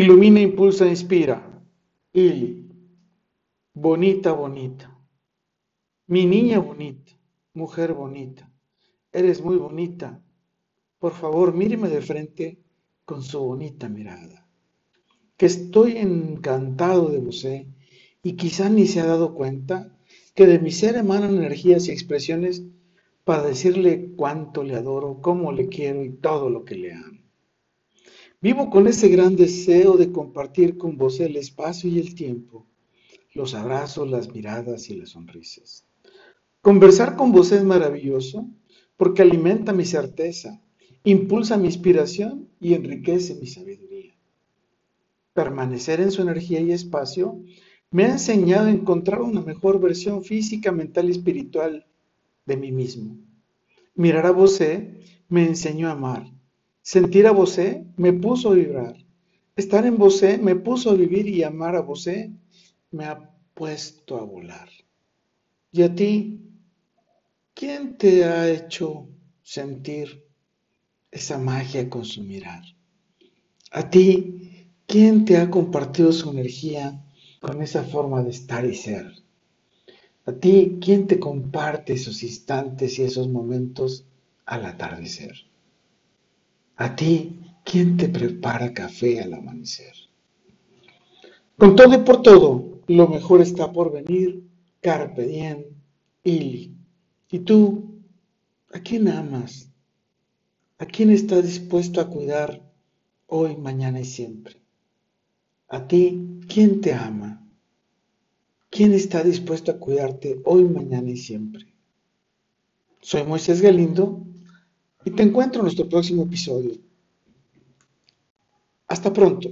Ilumina, impulsa, inspira. Ili. Bonita, bonita. Mi niña bonita, mujer bonita. Eres muy bonita. Por favor, míreme de frente con su bonita mirada. Que estoy encantado de usted y quizá ni se ha dado cuenta que de mi ser emanan energías y expresiones para decirle cuánto le adoro, cómo le quiero y todo lo que le amo. Vivo con ese gran deseo de compartir con vos el espacio y el tiempo, los abrazos, las miradas y las sonrisas. Conversar con vos es maravilloso porque alimenta mi certeza, impulsa mi inspiración y enriquece mi sabiduría. Permanecer en su energía y espacio me ha enseñado a encontrar una mejor versión física, mental y espiritual de mí mismo. Mirar a vos me enseñó a amar Sentir a Bosé me puso a vibrar. Estar en Bosé me puso a vivir y amar a Bosé me ha puesto a volar. ¿Y a ti? ¿Quién te ha hecho sentir esa magia con su mirar? ¿A ti? ¿Quién te ha compartido su energía con esa forma de estar y ser? ¿A ti? ¿Quién te comparte esos instantes y esos momentos al atardecer? A ti, ¿quién te prepara café al amanecer? Con todo y por todo, lo mejor está por venir. Carpe diem, Ili. ¿Y tú? ¿A quién amas? ¿A quién estás dispuesto a cuidar hoy, mañana y siempre? A ti, ¿quién te ama? ¿Quién está dispuesto a cuidarte hoy, mañana y siempre? Soy Moisés Galindo y te encuentro en nuestro próximo episodio. Hasta pronto.